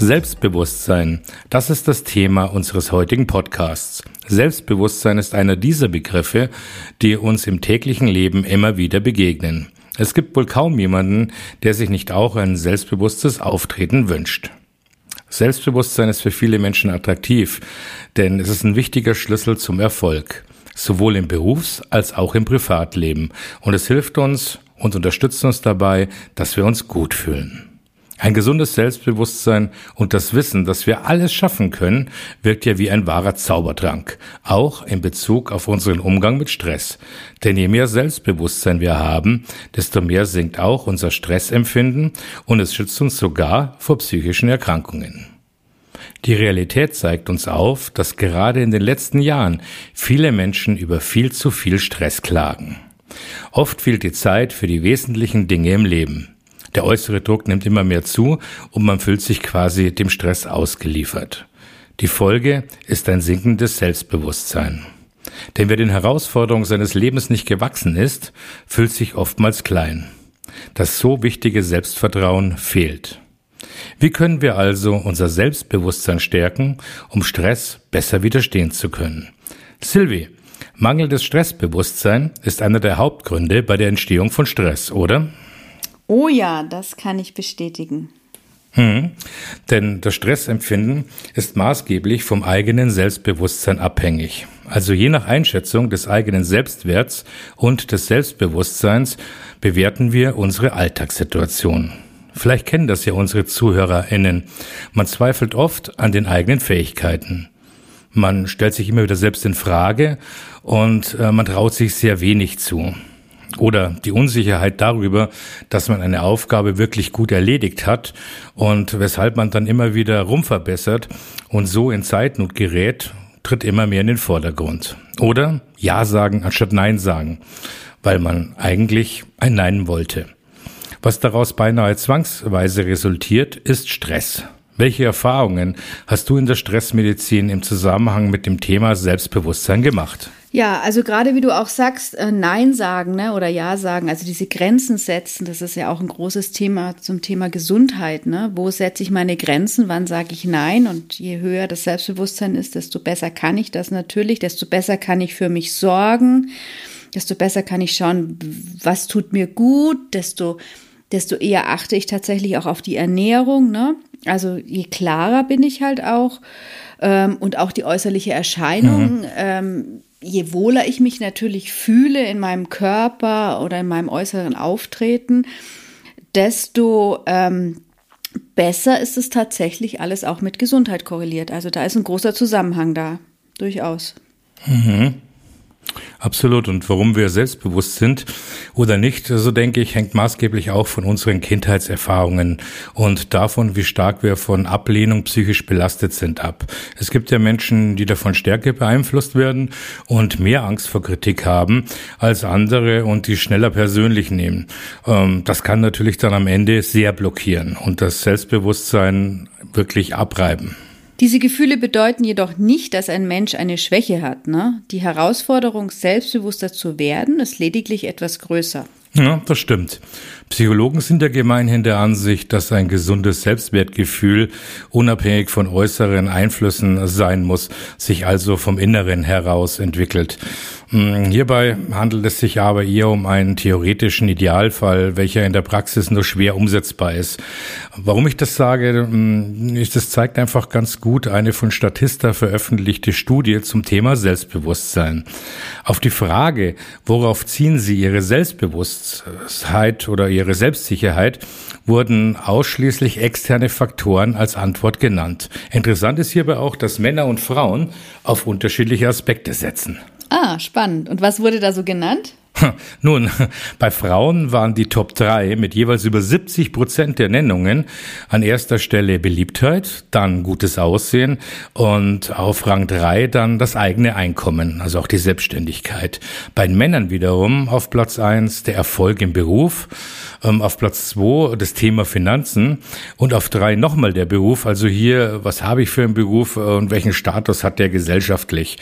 Selbstbewusstsein, das ist das Thema unseres heutigen Podcasts. Selbstbewusstsein ist einer dieser Begriffe, die uns im täglichen Leben immer wieder begegnen. Es gibt wohl kaum jemanden, der sich nicht auch ein selbstbewusstes Auftreten wünscht. Selbstbewusstsein ist für viele Menschen attraktiv, denn es ist ein wichtiger Schlüssel zum Erfolg, sowohl im Berufs- als auch im Privatleben. Und es hilft uns und unterstützt uns dabei, dass wir uns gut fühlen. Ein gesundes Selbstbewusstsein und das Wissen, dass wir alles schaffen können, wirkt ja wie ein wahrer Zaubertrank, auch in Bezug auf unseren Umgang mit Stress. Denn je mehr Selbstbewusstsein wir haben, desto mehr sinkt auch unser Stressempfinden und es schützt uns sogar vor psychischen Erkrankungen. Die Realität zeigt uns auf, dass gerade in den letzten Jahren viele Menschen über viel zu viel Stress klagen. Oft fehlt die Zeit für die wesentlichen Dinge im Leben. Der äußere Druck nimmt immer mehr zu und man fühlt sich quasi dem Stress ausgeliefert. Die Folge ist ein sinkendes Selbstbewusstsein. Denn wer den Herausforderungen seines Lebens nicht gewachsen ist, fühlt sich oftmals klein. Das so wichtige Selbstvertrauen fehlt. Wie können wir also unser Selbstbewusstsein stärken, um Stress besser widerstehen zu können? Sylvie, mangelndes Stressbewusstsein ist einer der Hauptgründe bei der Entstehung von Stress, oder? Oh ja, das kann ich bestätigen. Hm. Denn das Stressempfinden ist maßgeblich vom eigenen Selbstbewusstsein abhängig. Also je nach Einschätzung des eigenen Selbstwerts und des Selbstbewusstseins bewerten wir unsere Alltagssituation. Vielleicht kennen das ja unsere ZuhörerInnen. Man zweifelt oft an den eigenen Fähigkeiten. Man stellt sich immer wieder selbst in Frage und äh, man traut sich sehr wenig zu. Oder die Unsicherheit darüber, dass man eine Aufgabe wirklich gut erledigt hat und weshalb man dann immer wieder rumverbessert und so in Zeitnot gerät, tritt immer mehr in den Vordergrund. Oder Ja sagen anstatt Nein sagen, weil man eigentlich ein Nein wollte. Was daraus beinahe zwangsweise resultiert, ist Stress. Welche Erfahrungen hast du in der Stressmedizin im Zusammenhang mit dem Thema Selbstbewusstsein gemacht? Ja, also gerade wie du auch sagst, äh, Nein sagen ne, oder Ja sagen, also diese Grenzen setzen, das ist ja auch ein großes Thema zum Thema Gesundheit. Ne? Wo setze ich meine Grenzen, wann sage ich Nein? Und je höher das Selbstbewusstsein ist, desto besser kann ich das natürlich, desto besser kann ich für mich sorgen, desto besser kann ich schauen, was tut mir gut, desto, desto eher achte ich tatsächlich auch auf die Ernährung. Ne? Also je klarer bin ich halt auch. Ähm, und auch die äußerliche Erscheinung. Mhm. Ähm, je wohler ich mich natürlich fühle in meinem Körper oder in meinem äußeren Auftreten, desto ähm, besser ist es tatsächlich alles auch mit Gesundheit korreliert. Also da ist ein großer Zusammenhang da, durchaus. Mhm. Absolut. Und warum wir selbstbewusst sind oder nicht, so denke ich, hängt maßgeblich auch von unseren Kindheitserfahrungen und davon, wie stark wir von Ablehnung psychisch belastet sind ab. Es gibt ja Menschen, die davon stärker beeinflusst werden und mehr Angst vor Kritik haben als andere und die schneller persönlich nehmen. Ähm, das kann natürlich dann am Ende sehr blockieren und das Selbstbewusstsein wirklich abreiben. Diese Gefühle bedeuten jedoch nicht, dass ein Mensch eine Schwäche hat. Ne? Die Herausforderung, selbstbewusster zu werden, ist lediglich etwas größer. Ja, das stimmt. Psychologen sind ja gemeinhin der Ansicht, dass ein gesundes Selbstwertgefühl unabhängig von äußeren Einflüssen sein muss, sich also vom Inneren heraus entwickelt. Hm, hierbei handelt es sich aber eher um einen theoretischen Idealfall, welcher in der Praxis nur schwer umsetzbar ist. Warum ich das sage, hm, ist, es zeigt einfach ganz gut eine von Statista veröffentlichte Studie zum Thema Selbstbewusstsein. Auf die Frage, worauf ziehen Sie Ihre Selbstbewusstheit oder Ihre Selbstsicherheit, wurden ausschließlich externe Faktoren als Antwort genannt. Interessant ist hierbei auch, dass Männer und Frauen auf unterschiedliche Aspekte setzen. Ah, spannend. Und was wurde da so genannt? Nun, bei Frauen waren die Top 3 mit jeweils über 70 Prozent der Nennungen an erster Stelle Beliebtheit, dann gutes Aussehen und auf Rang 3 dann das eigene Einkommen, also auch die Selbstständigkeit. Bei Männern wiederum auf Platz 1 der Erfolg im Beruf, ähm, auf Platz 2 das Thema Finanzen und auf 3 nochmal der Beruf, also hier, was habe ich für einen Beruf und welchen Status hat der gesellschaftlich.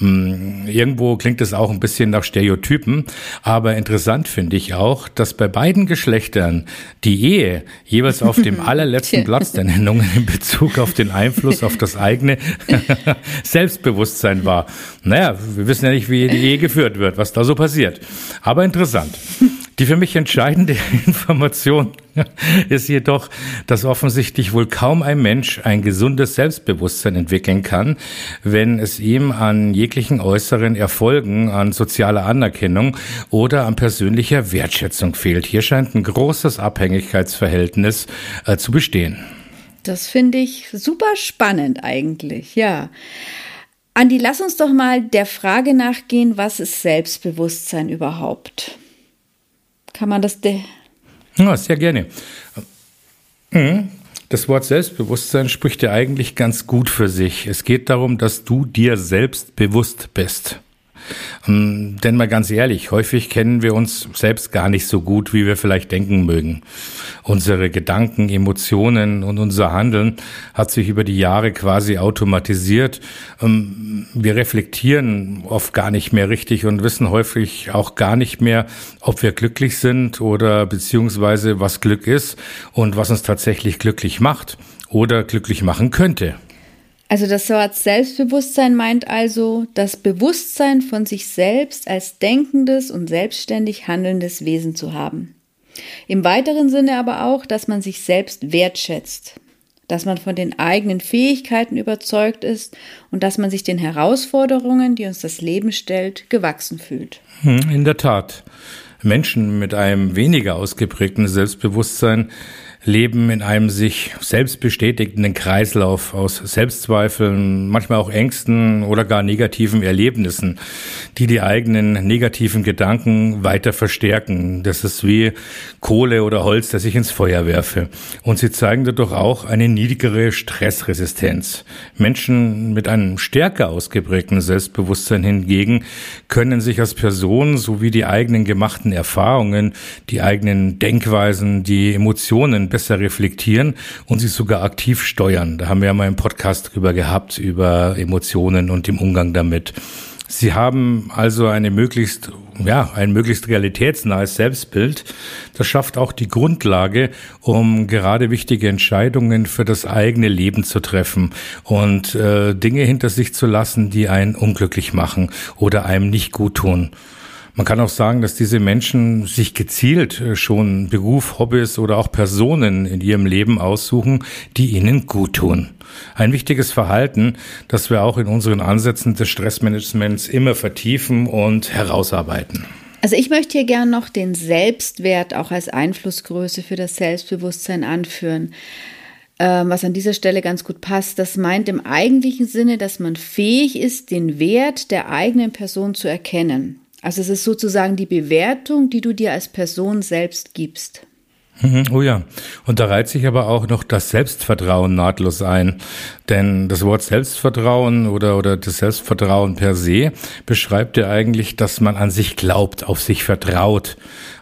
Ähm, irgendwo klingt es auch ein bisschen nach Stereotypen, aber interessant finde ich auch, dass bei beiden Geschlechtern die Ehe jeweils auf dem allerletzten Platz der Nennungen in Bezug auf den Einfluss auf das eigene Selbstbewusstsein war. Naja, wir wissen ja nicht, wie die Ehe geführt wird, was da so passiert. Aber interessant. Die für mich entscheidende Information ist jedoch, dass offensichtlich wohl kaum ein Mensch ein gesundes Selbstbewusstsein entwickeln kann, wenn es ihm an jeglichen äußeren Erfolgen, an sozialer Anerkennung oder an persönlicher Wertschätzung fehlt. Hier scheint ein großes Abhängigkeitsverhältnis äh, zu bestehen. Das finde ich super spannend eigentlich, ja. Andi, lass uns doch mal der Frage nachgehen, was ist Selbstbewusstsein überhaupt? Kann man das. Ja, sehr gerne. Mhm. Das Wort Selbstbewusstsein spricht ja eigentlich ganz gut für sich. Es geht darum, dass du dir selbst bewusst bist. Ähm, denn mal ganz ehrlich, häufig kennen wir uns selbst gar nicht so gut, wie wir vielleicht denken mögen. Unsere Gedanken, Emotionen und unser Handeln hat sich über die Jahre quasi automatisiert. Ähm, wir reflektieren oft gar nicht mehr richtig und wissen häufig auch gar nicht mehr, ob wir glücklich sind oder beziehungsweise was Glück ist und was uns tatsächlich glücklich macht oder glücklich machen könnte. Also das Wort Selbstbewusstsein meint also das Bewusstsein von sich selbst als denkendes und selbstständig handelndes Wesen zu haben. Im weiteren Sinne aber auch, dass man sich selbst wertschätzt, dass man von den eigenen Fähigkeiten überzeugt ist und dass man sich den Herausforderungen, die uns das Leben stellt, gewachsen fühlt. Hm, in der Tat. Menschen mit einem weniger ausgeprägten Selbstbewusstsein leben in einem sich selbst bestätigenden Kreislauf aus Selbstzweifeln, manchmal auch Ängsten oder gar negativen Erlebnissen, die die eigenen negativen Gedanken weiter verstärken. Das ist wie Kohle oder Holz, das ich ins Feuer werfe. Und sie zeigen dadurch auch eine niedrigere Stressresistenz. Menschen mit einem stärker ausgeprägten Selbstbewusstsein hingegen können sich als Person sowie die eigenen gemachten Erfahrungen, die eigenen Denkweisen, die Emotionen besser reflektieren und sie sogar aktiv steuern. Da haben wir ja mal einen Podcast drüber gehabt, über Emotionen und dem Umgang damit. Sie haben also eine möglichst, ja, ein möglichst realitätsnahes Selbstbild. Das schafft auch die Grundlage, um gerade wichtige Entscheidungen für das eigene Leben zu treffen und äh, Dinge hinter sich zu lassen, die einen unglücklich machen oder einem nicht gut tun. Man kann auch sagen, dass diese Menschen sich gezielt äh, schon Beruf, Hobbys oder auch Personen in ihrem Leben aussuchen, die ihnen gut tun. Ein wichtiges Verhalten, das wir auch in unseren Ansätzen des Stressmanagements immer vertiefen und herausarbeiten. Also ich möchte hier gerne noch den Selbstwert auch als Einflussgröße für das Selbstbewusstsein anführen ähm, was an dieser Stelle ganz gut passt. Das meint im eigentlichen Sinne, dass man fähig ist, den Wert der eigenen Person zu erkennen. Also es ist sozusagen die Bewertung, die du dir als Person selbst gibst. Mhm, oh ja, und da reiht sich aber auch noch das Selbstvertrauen nahtlos ein. Denn das Wort Selbstvertrauen oder, oder das Selbstvertrauen per se beschreibt ja eigentlich, dass man an sich glaubt, auf sich vertraut,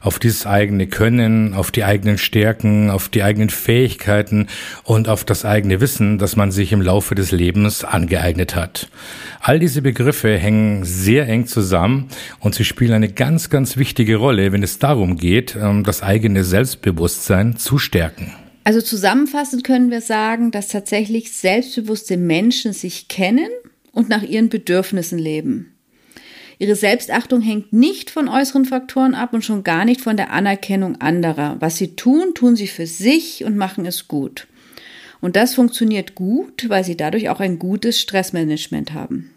auf dieses eigene Können, auf die eigenen Stärken, auf die eigenen Fähigkeiten und auf das eigene Wissen, das man sich im Laufe des Lebens angeeignet hat. All diese Begriffe hängen sehr eng zusammen und sie spielen eine ganz, ganz wichtige Rolle, wenn es darum geht, ähm, das eigene Selbstbewusstsein zu stärken. Also zusammenfassend können wir sagen, dass tatsächlich selbstbewusste Menschen sich kennen und nach ihren Bedürfnissen leben. Ihre Selbstachtung hängt nicht von äußeren Faktoren ab und schon gar nicht von der Anerkennung anderer. Was sie tun, tun sie für sich und machen es gut. Und das funktioniert gut, weil sie dadurch auch ein gutes Stressmanagement haben.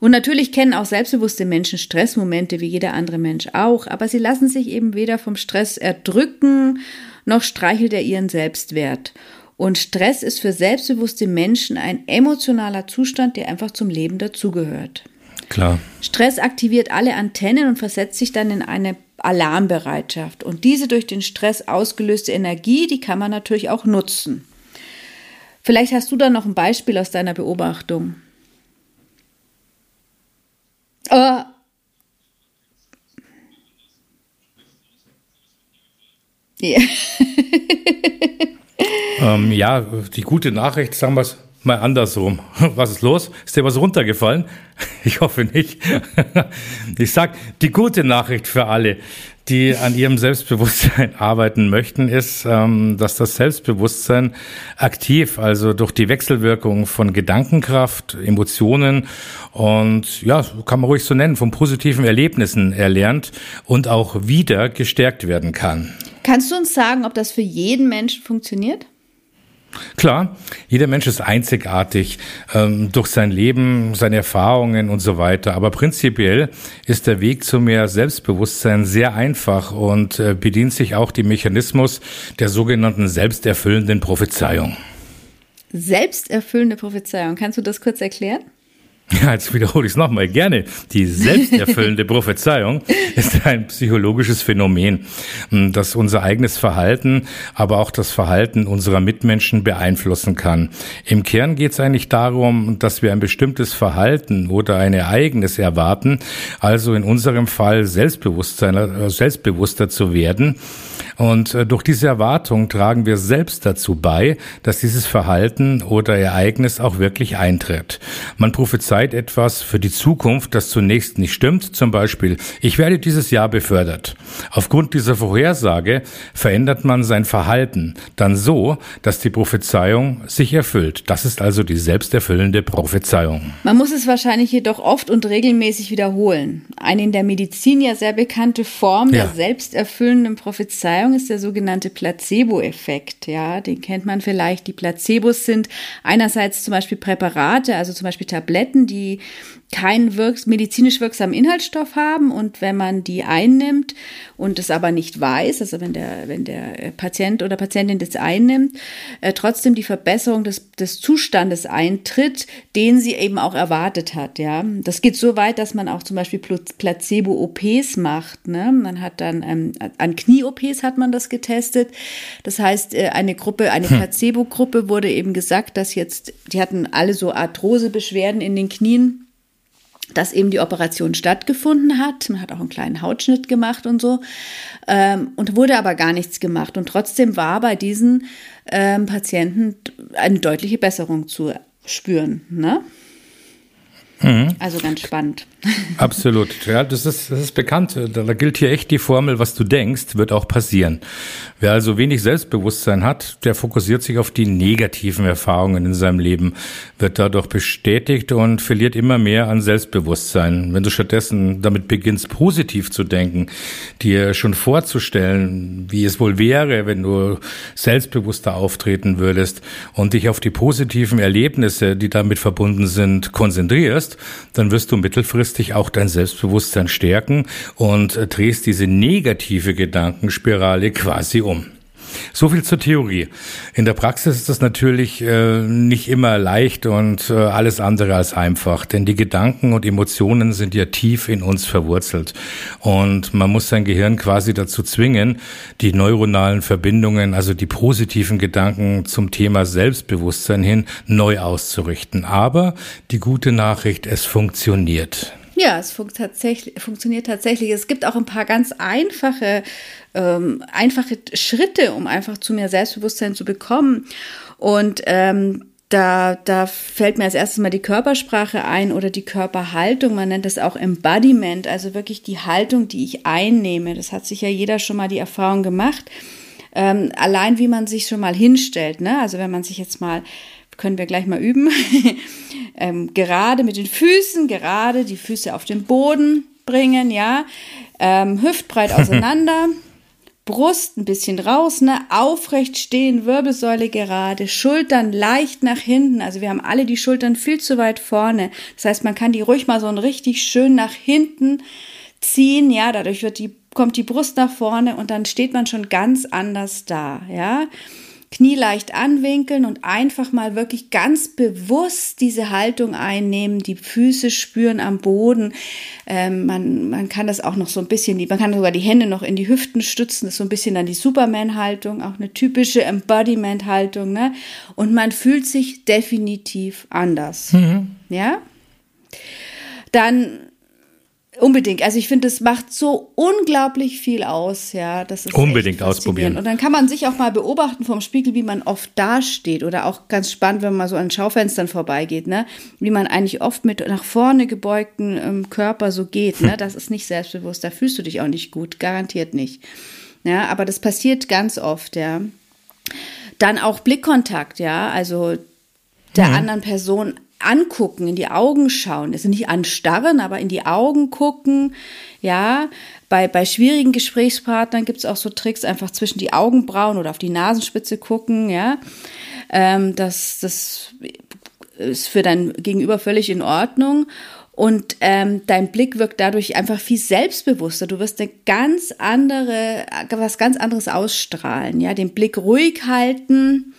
Und natürlich kennen auch selbstbewusste Menschen Stressmomente wie jeder andere Mensch auch, aber sie lassen sich eben weder vom Stress erdrücken, noch streichelt er ihren Selbstwert. Und Stress ist für selbstbewusste Menschen ein emotionaler Zustand, der einfach zum Leben dazugehört. Klar. Stress aktiviert alle Antennen und versetzt sich dann in eine Alarmbereitschaft. Und diese durch den Stress ausgelöste Energie, die kann man natürlich auch nutzen. Vielleicht hast du da noch ein Beispiel aus deiner Beobachtung. Oh. Yeah. ähm, ja, die gute Nachricht, sagen wir es mal andersrum. Was ist los? Ist dir was runtergefallen? Ich hoffe nicht. Ich sag, die gute Nachricht für alle, die an ihrem Selbstbewusstsein arbeiten möchten, ist, ähm, dass das Selbstbewusstsein aktiv, also durch die Wechselwirkung von Gedankenkraft, Emotionen und ja, kann man ruhig so nennen, von positiven Erlebnissen erlernt und auch wieder gestärkt werden kann. Kannst du uns sagen, ob das für jeden Menschen funktioniert? Klar, jeder Mensch ist einzigartig ähm, durch sein Leben, seine Erfahrungen und so weiter. Aber prinzipiell ist der Weg zu mehr Selbstbewusstsein sehr einfach und äh, bedient sich auch dem Mechanismus der sogenannten selbsterfüllenden Prophezeiung. Selbsterfüllende Prophezeiung, kannst du das kurz erklären? Ja, jetzt wiederhole ich es nochmal gerne. Die selbsterfüllende Prophezeiung ist ein psychologisches Phänomen, hm, das unser eigenes Verhalten, aber auch das Verhalten unserer Mitmenschen beeinflussen kann. Im Kern geht es eigentlich darum, dass wir ein bestimmtes Verhalten oder ein Ereignis erwarten, also in unserem Fall Selbstbewusstsein, äh, selbstbewusster zu werden. Und äh, durch diese Erwartung tragen wir selbst dazu bei, dass dieses Verhalten oder Ereignis auch wirklich eintritt. Man prophezeit etwas für die Zukunft, das zunächst nicht stimmt. Zum Beispiel, ich werde dieses Jahr befördert. Aufgrund dieser Vorhersage verändert man sein Verhalten dann so, dass die Prophezeiung sich erfüllt. Das ist also die selbsterfüllende Prophezeiung. Man muss es wahrscheinlich jedoch oft und regelmäßig wiederholen. Eine in der Medizin ja sehr bekannte Form ja. der selbsterfüllenden Prophezeiung ist der sogenannte Placebo-Effekt. Ja, den kennt man vielleicht. Die Placebos sind einerseits zum Beispiel Präparate, also zum Beispiel Tabletten, die keinen wirks medizinisch wirksamen Inhaltsstoff haben und wenn man die einnimmt und es aber nicht weiß, also wenn der, wenn der Patient oder Patientin das einnimmt, äh, trotzdem die Verbesserung des, des Zustandes eintritt, den sie eben auch erwartet hat, ja. Das geht so weit, dass man auch zum Beispiel Placebo-OPs macht, ne. Man hat dann, ähm, an Knie-OPs hat man das getestet. Das heißt, äh, eine Gruppe, eine hm. Placebo-Gruppe wurde eben gesagt, dass jetzt, die hatten alle so Arthrosebeschwerden in den Knien dass eben die Operation stattgefunden hat. Man hat auch einen kleinen Hautschnitt gemacht und so. Ähm, und wurde aber gar nichts gemacht. Und trotzdem war bei diesen ähm, Patienten eine deutliche Besserung zu spüren. Ne? Mhm. Also ganz spannend. Absolut. Ja, das ist, das ist bekannt. Da, da gilt hier echt die Formel, was du denkst, wird auch passieren. Wer also wenig Selbstbewusstsein hat, der fokussiert sich auf die negativen Erfahrungen in seinem Leben, wird dadurch bestätigt und verliert immer mehr an Selbstbewusstsein. Wenn du stattdessen damit beginnst, positiv zu denken, dir schon vorzustellen, wie es wohl wäre, wenn du selbstbewusster auftreten würdest und dich auf die positiven Erlebnisse, die damit verbunden sind, konzentrierst, wirst, dann wirst du mittelfristig auch dein Selbstbewusstsein stärken und äh, drehst diese negative Gedankenspirale quasi um. So viel zur Theorie. In der Praxis ist das natürlich äh, nicht immer leicht und äh, alles andere als einfach, denn die Gedanken und Emotionen sind ja tief in uns verwurzelt und man muss sein Gehirn quasi dazu zwingen, die neuronalen Verbindungen, also die positiven Gedanken zum Thema Selbstbewusstsein hin neu auszurichten. Aber die gute Nachricht, es funktioniert. Ja, es funkt tatsächlich, funktioniert tatsächlich. Es gibt auch ein paar ganz einfache, ähm, einfache Schritte, um einfach zu mehr Selbstbewusstsein zu bekommen. Und ähm, da, da fällt mir als erstes mal die Körpersprache ein oder die Körperhaltung. Man nennt das auch Embodiment, also wirklich die Haltung, die ich einnehme. Das hat sich ja jeder schon mal die Erfahrung gemacht. Ähm, allein wie man sich schon mal hinstellt. Ne? Also wenn man sich jetzt mal können wir gleich mal üben. ähm, gerade mit den Füßen, gerade die Füße auf den Boden bringen, ja. Ähm, hüftbreit auseinander. Brust ein bisschen raus, ne? Aufrecht stehen, Wirbelsäule gerade, Schultern leicht nach hinten. Also wir haben alle die Schultern viel zu weit vorne. Das heißt, man kann die ruhig mal so ein richtig schön nach hinten ziehen. Ja, dadurch wird die, kommt die Brust nach vorne und dann steht man schon ganz anders da. Ja, Knie leicht anwinkeln und einfach mal wirklich ganz bewusst diese Haltung einnehmen, die Füße spüren am Boden. Ähm, man, man kann das auch noch so ein bisschen, man kann sogar die Hände noch in die Hüften stützen, das ist so ein bisschen dann die Superman-Haltung, auch eine typische Embodiment-Haltung, ne? Und man fühlt sich definitiv anders. Mhm. Ja? Dann Unbedingt. Also ich finde, es macht so unglaublich viel aus, ja. Das ist Unbedingt ausprobieren. Und dann kann man sich auch mal beobachten vom Spiegel, wie man oft dasteht. Oder auch ganz spannend, wenn man mal so an Schaufenstern vorbeigeht, ne? Wie man eigentlich oft mit nach vorne gebeugten ähm, Körper so geht, ne? Das ist nicht selbstbewusst. Da fühlst du dich auch nicht gut. Garantiert nicht. Ja, aber das passiert ganz oft, ja. Dann auch Blickkontakt, ja. Also der mhm. anderen Person angucken, in die Augen schauen, also nicht anstarren, aber in die Augen gucken, ja. Bei, bei schwierigen Gesprächspartnern gibt es auch so Tricks, einfach zwischen die Augenbrauen oder auf die Nasenspitze gucken, ja. Ähm, das, das ist für dein Gegenüber völlig in Ordnung. Und ähm, dein Blick wirkt dadurch einfach viel selbstbewusster. Du wirst eine ganz andere, was ganz anderes ausstrahlen. Ja, den Blick ruhig halten,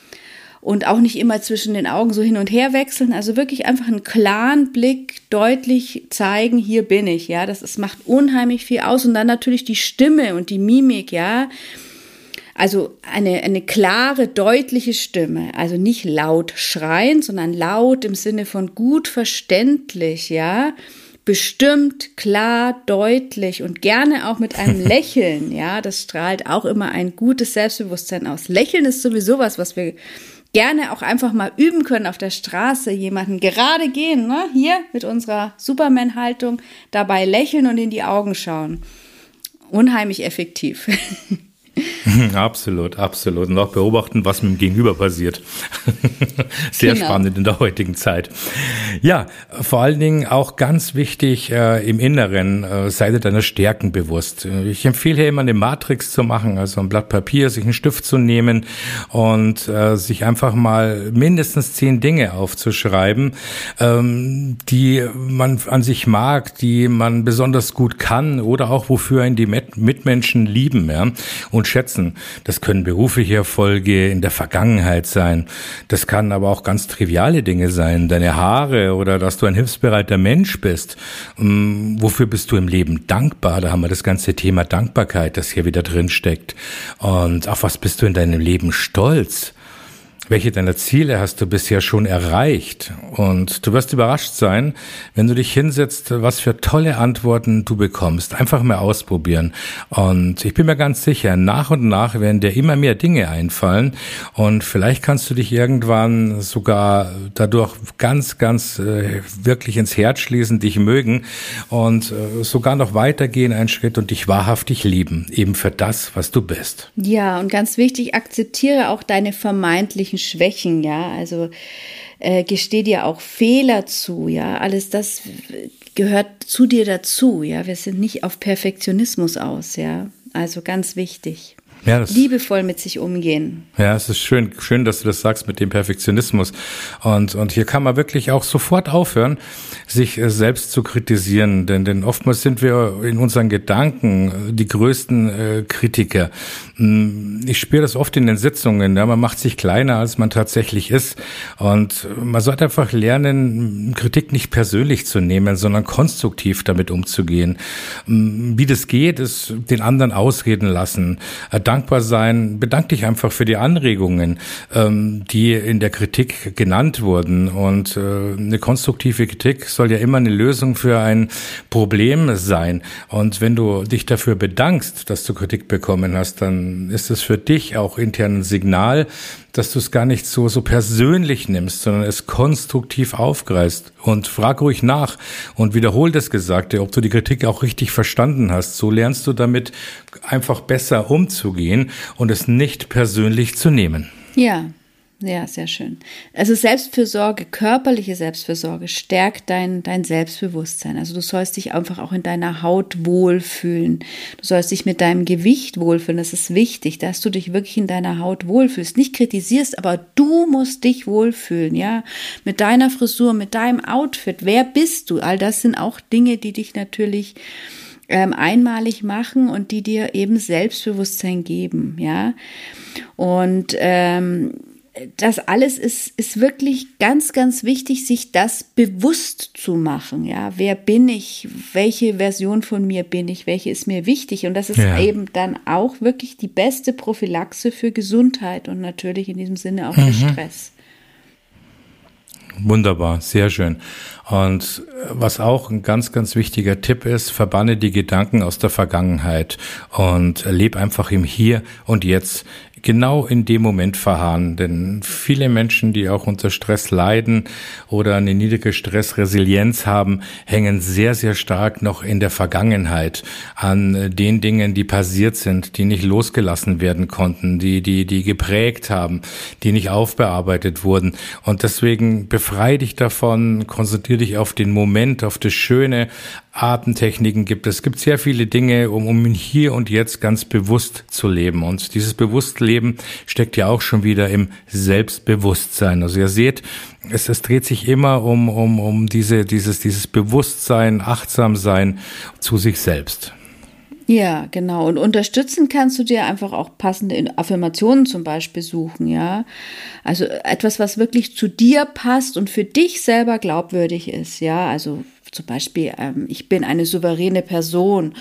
und auch nicht immer zwischen den Augen so hin und her wechseln. Also wirklich einfach einen klaren Blick deutlich zeigen, hier bin ich, ja. Das ist, macht unheimlich viel aus. Und dann natürlich die Stimme und die Mimik, ja. Also eine, eine klare, deutliche Stimme. Also nicht laut schreien, sondern laut im Sinne von gut verständlich, ja bestimmt, klar, deutlich und gerne auch mit einem Lächeln. Ja, das strahlt auch immer ein gutes Selbstbewusstsein aus. Lächeln ist sowieso was, was wir gerne auch einfach mal üben können auf der Straße, jemanden gerade gehen, ne? hier mit unserer Superman-Haltung, dabei lächeln und in die Augen schauen. Unheimlich effektiv. Absolut, absolut. Und auch beobachten, was mit dem Gegenüber passiert. Sehr genau. spannend in der heutigen Zeit. Ja, vor allen Dingen auch ganz wichtig äh, im Inneren, äh, sei dir deiner Stärken bewusst. Ich empfehle hier immer eine Matrix zu machen, also ein Blatt Papier, sich einen Stift zu nehmen und äh, sich einfach mal mindestens zehn Dinge aufzuschreiben, ähm, die man an sich mag, die man besonders gut kann oder auch wofür einen die Mitmenschen lieben ja, und schätzen. Das können berufliche Erfolge in der Vergangenheit sein. Das kann aber auch ganz triviale Dinge sein. Deine Haare oder dass du ein hilfsbereiter Mensch bist. Ähm, wofür bist du im Leben dankbar? Da haben wir das ganze Thema Dankbarkeit, das hier wieder drin steckt. Und auf was bist du in deinem Leben stolz? Welche deiner Ziele hast du bisher schon erreicht? Und du wirst überrascht sein, wenn du dich hinsetzt, was für tolle Antworten du bekommst. Einfach mal ausprobieren. Und ich bin mir ganz sicher, nach und nach werden dir immer mehr Dinge einfallen. Und vielleicht kannst du dich irgendwann sogar dadurch ganz, ganz äh, wirklich ins Herz schließen, dich mögen und äh, sogar noch weitergehen einen Schritt und dich wahrhaftig lieben. Eben für das, was du bist. Ja, und ganz wichtig, akzeptiere auch deine vermeintlichen Schwächen, ja, also äh, gesteh dir auch Fehler zu, ja, alles das gehört zu dir dazu, ja, wir sind nicht auf Perfektionismus aus, ja, also ganz wichtig ja, liebevoll mit sich umgehen. Ja, es ist schön, schön, dass du das sagst mit dem Perfektionismus. Und, und hier kann man wirklich auch sofort aufhören, sich äh, selbst zu kritisieren. Denn, denn oftmals sind wir in unseren Gedanken äh, die größten äh, Kritiker. Hm, ich spüre das oft in den Sitzungen. Ja, man macht sich kleiner, als man tatsächlich ist. Und man sollte einfach lernen, Kritik nicht persönlich zu nehmen, sondern konstruktiv damit umzugehen. Hm, wie das geht, ist den anderen ausreden lassen dankbar sein. Bedank dich einfach für die Anregungen, ähm, die in der Kritik genannt wurden. Und äh, eine konstruktive Kritik soll ja immer eine Lösung für ein Problem sein. Und wenn du dich dafür bedankst, dass du Kritik bekommen hast, dann ist es für dich auch intern ein Signal, dass du es gar nicht so, so persönlich nimmst, sondern es konstruktiv aufgreifst und frag ruhig nach und wiederhol das Gesagte, ob du die Kritik auch richtig verstanden hast. So lernst du damit einfach besser umzugehen und es nicht persönlich zu nehmen. Ja, ja, sehr schön. Also Selbstfürsorge, körperliche Selbstfürsorge stärkt dein, dein Selbstbewusstsein. Also du sollst dich einfach auch in deiner Haut wohlfühlen. Du sollst dich mit deinem Gewicht wohlfühlen. Das ist wichtig, dass du dich wirklich in deiner Haut wohlfühlst. Nicht kritisierst, aber du musst dich wohlfühlen, ja. Mit deiner Frisur, mit deinem Outfit. Wer bist du? All das sind auch Dinge, die dich natürlich ähm, einmalig machen und die dir eben Selbstbewusstsein geben, ja. Und ähm, das alles ist, ist wirklich ganz, ganz wichtig, sich das bewusst zu machen. Ja, wer bin ich? Welche Version von mir bin ich? Welche ist mir wichtig? Und das ist ja. eben dann auch wirklich die beste Prophylaxe für Gesundheit und natürlich in diesem Sinne auch für mhm. Stress. Wunderbar, sehr schön. Und was auch ein ganz, ganz wichtiger Tipp ist, verbanne die Gedanken aus der Vergangenheit und leb einfach im Hier und Jetzt genau in dem Moment verharren. Denn viele Menschen, die auch unter Stress leiden oder eine niedrige Stressresilienz haben, hängen sehr, sehr stark noch in der Vergangenheit an den Dingen, die passiert sind, die nicht losgelassen werden konnten, die, die, die geprägt haben, die nicht aufbearbeitet wurden. Und deswegen befreie dich davon, konzentriere dich auf den Moment, auf das Schöne, Atemtechniken gibt. Es gibt sehr viele Dinge, um, um hier und jetzt ganz bewusst zu leben. Und dieses Bewusstleben steckt ja auch schon wieder im Selbstbewusstsein. Also ihr seht, es, es dreht sich immer um, um, um diese, dieses, dieses Bewusstsein, Achtsamsein zu sich selbst. Ja, genau. Und unterstützen kannst du dir einfach auch passende Affirmationen zum Beispiel suchen, ja. Also etwas, was wirklich zu dir passt und für dich selber glaubwürdig ist, ja. Also zum Beispiel, ähm, ich bin eine souveräne Person.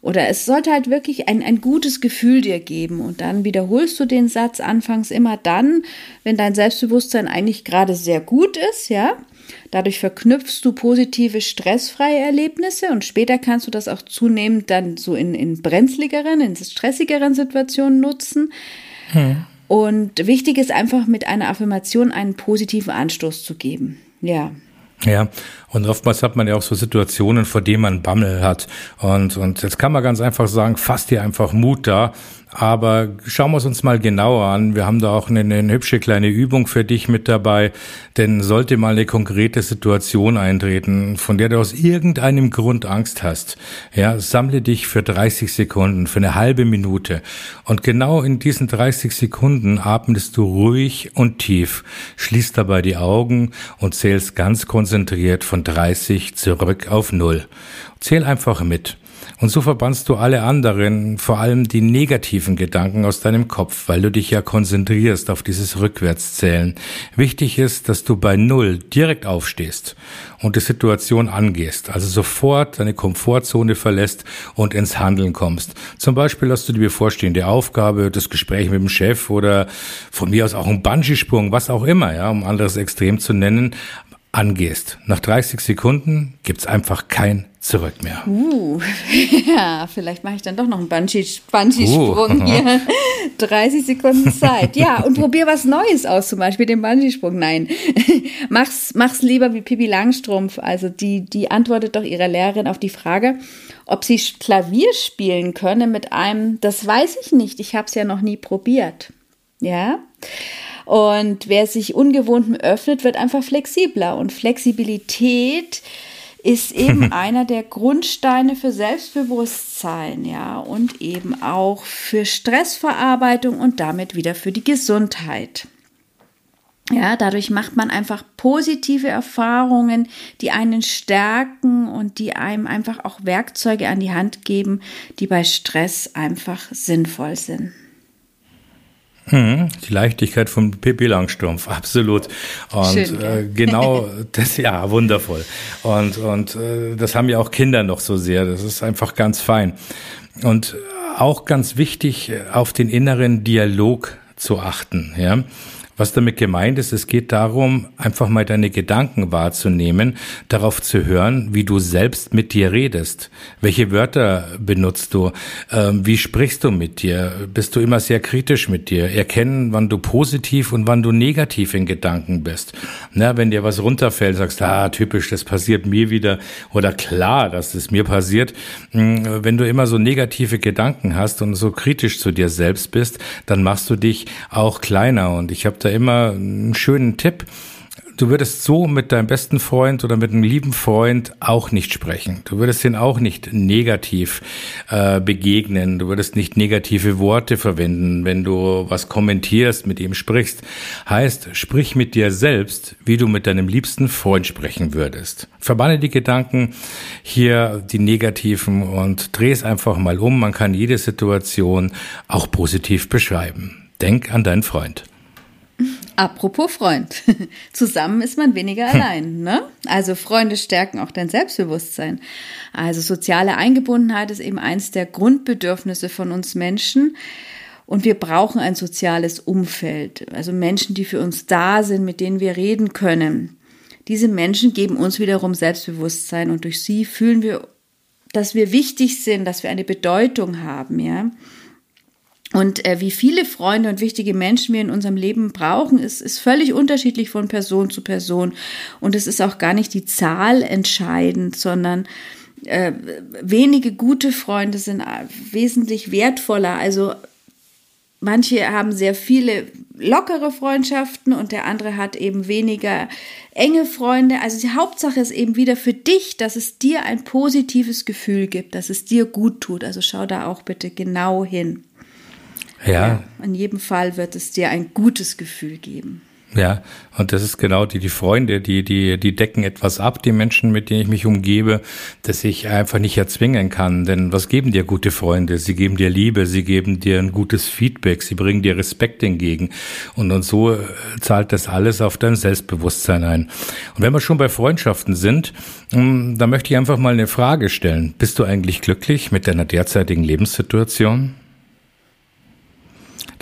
Oder es sollte halt wirklich ein, ein gutes Gefühl dir geben. Und dann wiederholst du den Satz anfangs immer dann, wenn dein Selbstbewusstsein eigentlich gerade sehr gut ist, ja. Dadurch verknüpfst du positive, stressfreie Erlebnisse und später kannst du das auch zunehmend dann so in, in brenzligeren, in stressigeren Situationen nutzen. Hm. Und wichtig ist einfach mit einer Affirmation einen positiven Anstoß zu geben. Ja. Ja, und oftmals hat man ja auch so Situationen, vor denen man Bammel hat. Und, und jetzt kann man ganz einfach sagen, fass dir einfach Mut da aber schauen wir es uns mal genauer an. Wir haben da auch eine, eine, hübsche kleine Übung für dich mit dabei. Denn sollte mal eine konkrete Situation eintreten, von der du aus irgendeinem Grund Angst hast, ja, sammle dich für 30 Sekunden, für eine halbe Minute. Und genau in diesen 30 Sekunden atmest du ruhig und tief, schließt dabei die Augen und zählst ganz konzentriert von 30 zurück auf Null. Zähl einfach mit. Und so verbannst du alle anderen, vor allem die negativen Gedanken aus deinem Kopf, weil du dich ja konzentrierst auf dieses Rückwärtszählen. Wichtig ist, dass du bei Null direkt aufstehst und die Situation angehst, also sofort deine Komfortzone verlässt und ins Handeln kommst. Zum Beispiel hast du die bevorstehende Aufgabe, das Gespräch mit dem Chef oder von mir aus auch ein Bungee-Sprung, was auch immer, ja, um anderes Extrem zu nennen, angehst. Nach 30 Sekunden gibt's einfach kein Zurück mehr. Uh, ja, vielleicht mache ich dann doch noch einen Bungee-Sprung uh. hier. 30 Sekunden Zeit. Ja, und probier was Neues aus, zum Beispiel den Bungee-Sprung. Nein, mach's, mach's lieber wie Pippi Langstrumpf. Also die, die antwortet doch ihrer Lehrerin auf die Frage, ob sie Klavier spielen könne mit einem, das weiß ich nicht, ich habe es ja noch nie probiert. Ja, und wer sich Ungewohntem öffnet, wird einfach flexibler. Und Flexibilität ist eben einer der Grundsteine für Selbstbewusstsein, ja, und eben auch für Stressverarbeitung und damit wieder für die Gesundheit. Ja, dadurch macht man einfach positive Erfahrungen, die einen stärken und die einem einfach auch Werkzeuge an die Hand geben, die bei Stress einfach sinnvoll sind. Hm, die Leichtigkeit von Pippi Langstrumpf, absolut. Und Schön, äh, genau das, ja, wundervoll. Und, und äh, das haben ja auch Kinder noch so sehr. Das ist einfach ganz fein. Und auch ganz wichtig, auf den inneren Dialog zu achten. Ja, was damit gemeint ist, es geht darum, einfach mal deine Gedanken wahrzunehmen, darauf zu hören, wie du selbst mit dir redest. Welche Wörter benutzt du? Ähm, wie sprichst du mit dir? Bist du immer sehr kritisch mit dir? Erkennen, wann du positiv und wann du negativ in Gedanken bist. Na, wenn dir was runterfällt, sagst, ah, typisch, das passiert mir wieder. Oder klar, dass es mir passiert. Hm, wenn du immer so negative Gedanken hast und so kritisch zu dir selbst bist, dann machst du dich auch kleiner. Und ich habe da immer einen schönen Tipp. du würdest so mit deinem besten Freund oder mit einem lieben Freund auch nicht sprechen. Du würdest ihn auch nicht negativ äh, begegnen. Du würdest nicht negative Worte verwenden, wenn du was kommentierst, mit ihm sprichst. Heißt, sprich mit dir selbst, wie du mit deinem liebsten Freund sprechen würdest. Verbanne die Gedanken hier, die negativen und dreh es einfach mal um. Man kann jede Situation auch positiv beschreiben. Denk an deinen Freund. Apropos Freund. Zusammen ist man weniger allein, ne? Also Freunde stärken auch dein Selbstbewusstsein. Also soziale Eingebundenheit ist eben eins der Grundbedürfnisse von uns Menschen. Und wir brauchen ein soziales Umfeld. Also Menschen, die für uns da sind, mit denen wir reden können. Diese Menschen geben uns wiederum Selbstbewusstsein und durch sie fühlen wir, dass wir wichtig sind, dass wir eine Bedeutung haben, ja. Und äh, wie viele Freunde und wichtige Menschen wir in unserem Leben brauchen, ist, ist völlig unterschiedlich von Person zu Person. Und es ist auch gar nicht die Zahl entscheidend, sondern äh, wenige gute Freunde sind äh, wesentlich wertvoller. Also manche haben sehr viele lockere Freundschaften und der andere hat eben weniger enge Freunde. Also die Hauptsache ist eben wieder für dich, dass es dir ein positives Gefühl gibt, dass es dir gut tut. Also schau da auch bitte genau hin. Ja. ja. In jedem Fall wird es dir ein gutes Gefühl geben. Ja, und das ist genau die, die Freunde, die, die, die decken etwas ab, die Menschen, mit denen ich mich umgebe, dass ich einfach nicht erzwingen kann. Denn was geben dir gute Freunde? Sie geben dir Liebe, sie geben dir ein gutes Feedback, sie bringen dir Respekt entgegen. Und, und so äh, zahlt das alles auf dein Selbstbewusstsein ein. Und wenn wir schon bei Freundschaften sind, hm, dann möchte ich einfach mal eine Frage stellen. Bist du eigentlich glücklich mit deiner derzeitigen Lebenssituation?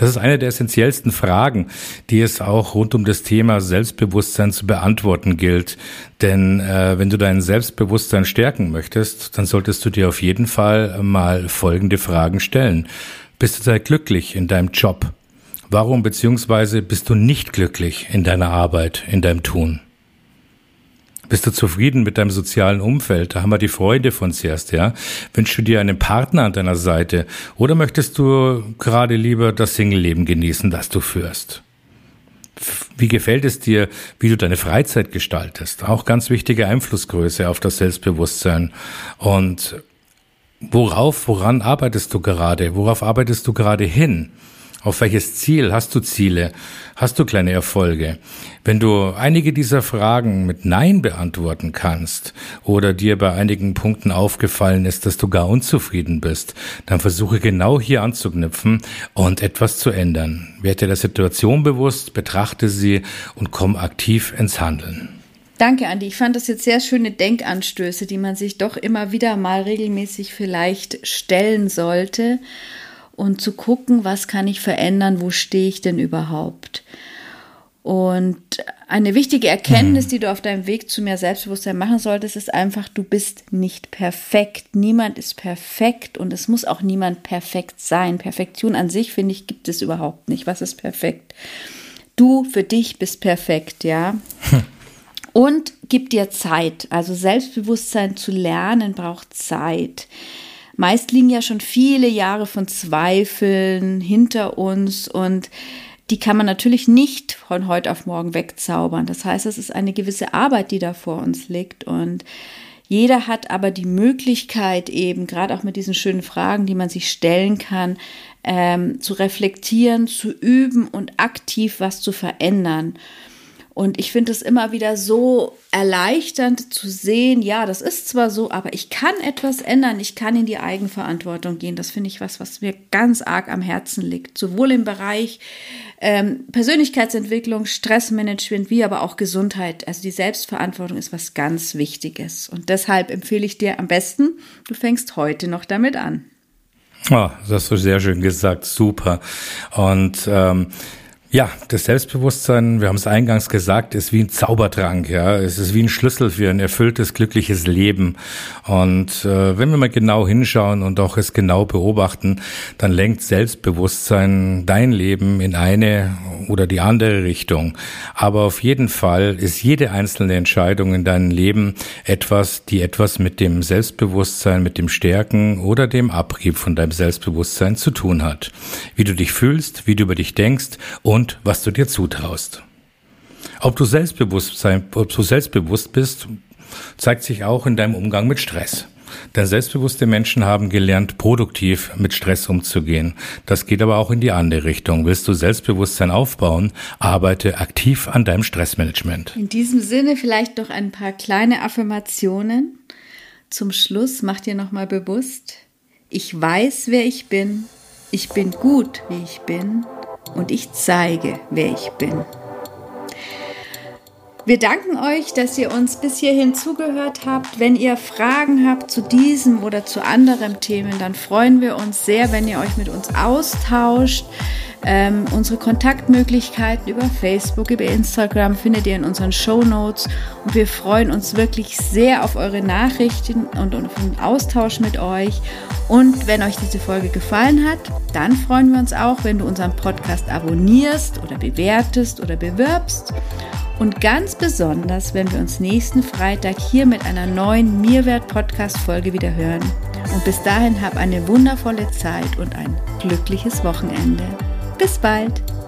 Das ist eine der essentiellsten Fragen, die es auch rund um das Thema Selbstbewusstsein zu beantworten gilt. Denn äh, wenn du dein Selbstbewusstsein stärken möchtest, dann solltest du dir auf jeden Fall mal folgende Fragen stellen. Bist du da glücklich in deinem Job? Warum beziehungsweise bist du nicht glücklich in deiner Arbeit, in deinem Tun? Bist du zufrieden mit deinem sozialen Umfeld? Da haben wir die Freude von zuerst, ja? Wünschst du dir einen Partner an deiner Seite? Oder möchtest du gerade lieber das Single-Leben genießen, das du führst? Wie gefällt es dir, wie du deine Freizeit gestaltest? Auch ganz wichtige Einflussgröße auf das Selbstbewusstsein. Und worauf, woran arbeitest du gerade? Worauf arbeitest du gerade hin? Auf welches Ziel hast du Ziele? Hast du kleine Erfolge? Wenn du einige dieser Fragen mit Nein beantworten kannst oder dir bei einigen Punkten aufgefallen ist, dass du gar unzufrieden bist, dann versuche genau hier anzuknüpfen und etwas zu ändern. Werde der Situation bewusst, betrachte sie und komm aktiv ins Handeln. Danke, Andi. Ich fand das jetzt sehr schöne Denkanstöße, die man sich doch immer wieder mal regelmäßig vielleicht stellen sollte und zu gucken, was kann ich verändern, wo stehe ich denn überhaupt. Und eine wichtige Erkenntnis, mhm. die du auf deinem Weg zu mehr Selbstbewusstsein machen solltest, ist einfach, du bist nicht perfekt. Niemand ist perfekt und es muss auch niemand perfekt sein. Perfektion an sich, finde ich, gibt es überhaupt nicht. Was ist perfekt? Du für dich bist perfekt, ja. Hm. Und gib dir Zeit. Also Selbstbewusstsein zu lernen braucht Zeit. Meist liegen ja schon viele Jahre von Zweifeln hinter uns und die kann man natürlich nicht von heute auf morgen wegzaubern. Das heißt, es ist eine gewisse Arbeit, die da vor uns liegt und jeder hat aber die Möglichkeit eben, gerade auch mit diesen schönen Fragen, die man sich stellen kann, ähm, zu reflektieren, zu üben und aktiv was zu verändern. Und ich finde es immer wieder so erleichternd zu sehen, ja, das ist zwar so, aber ich kann etwas ändern, ich kann in die Eigenverantwortung gehen. Das finde ich was, was mir ganz arg am Herzen liegt. Sowohl im Bereich ähm, Persönlichkeitsentwicklung, Stressmanagement, wie aber auch Gesundheit. Also die Selbstverantwortung ist was ganz Wichtiges. Und deshalb empfehle ich dir am besten, du fängst heute noch damit an. Oh, das hast du sehr schön gesagt, super. Und ähm, ja, das Selbstbewusstsein, wir haben es eingangs gesagt, ist wie ein Zaubertrank, ja. Es ist wie ein Schlüssel für ein erfülltes, glückliches Leben. Und äh, wenn wir mal genau hinschauen und auch es genau beobachten, dann lenkt Selbstbewusstsein dein Leben in eine oder die andere Richtung. Aber auf jeden Fall ist jede einzelne Entscheidung in deinem Leben etwas, die etwas mit dem Selbstbewusstsein, mit dem Stärken oder dem Abrieb von deinem Selbstbewusstsein zu tun hat. Wie du dich fühlst, wie du über dich denkst und was du dir zutraust. Ob du selbstbewusst, sein, ob du selbstbewusst bist, zeigt sich auch in deinem Umgang mit Stress. Denn selbstbewusste Menschen haben gelernt, produktiv mit Stress umzugehen. Das geht aber auch in die andere Richtung. Willst du Selbstbewusstsein aufbauen, arbeite aktiv an deinem Stressmanagement. In diesem Sinne vielleicht noch ein paar kleine Affirmationen. Zum Schluss mach dir nochmal bewusst, ich weiß, wer ich bin, ich bin gut, wie ich bin und ich zeige, wer ich bin. Wir danken euch, dass ihr uns bis hierhin zugehört habt. Wenn ihr Fragen habt zu diesem oder zu anderen Themen, dann freuen wir uns sehr, wenn ihr euch mit uns austauscht. Ähm, unsere Kontaktmöglichkeiten über Facebook, über Instagram findet ihr in unseren Show Notes. Und wir freuen uns wirklich sehr auf eure Nachrichten und auf den Austausch mit euch. Und wenn euch diese Folge gefallen hat, dann freuen wir uns auch, wenn du unseren Podcast abonnierst oder bewertest oder bewirbst. Und ganz besonders, wenn wir uns nächsten Freitag hier mit einer neuen Mehrwert-Podcast-Folge wieder hören. Und bis dahin hab eine wundervolle Zeit und ein glückliches Wochenende. Bis bald!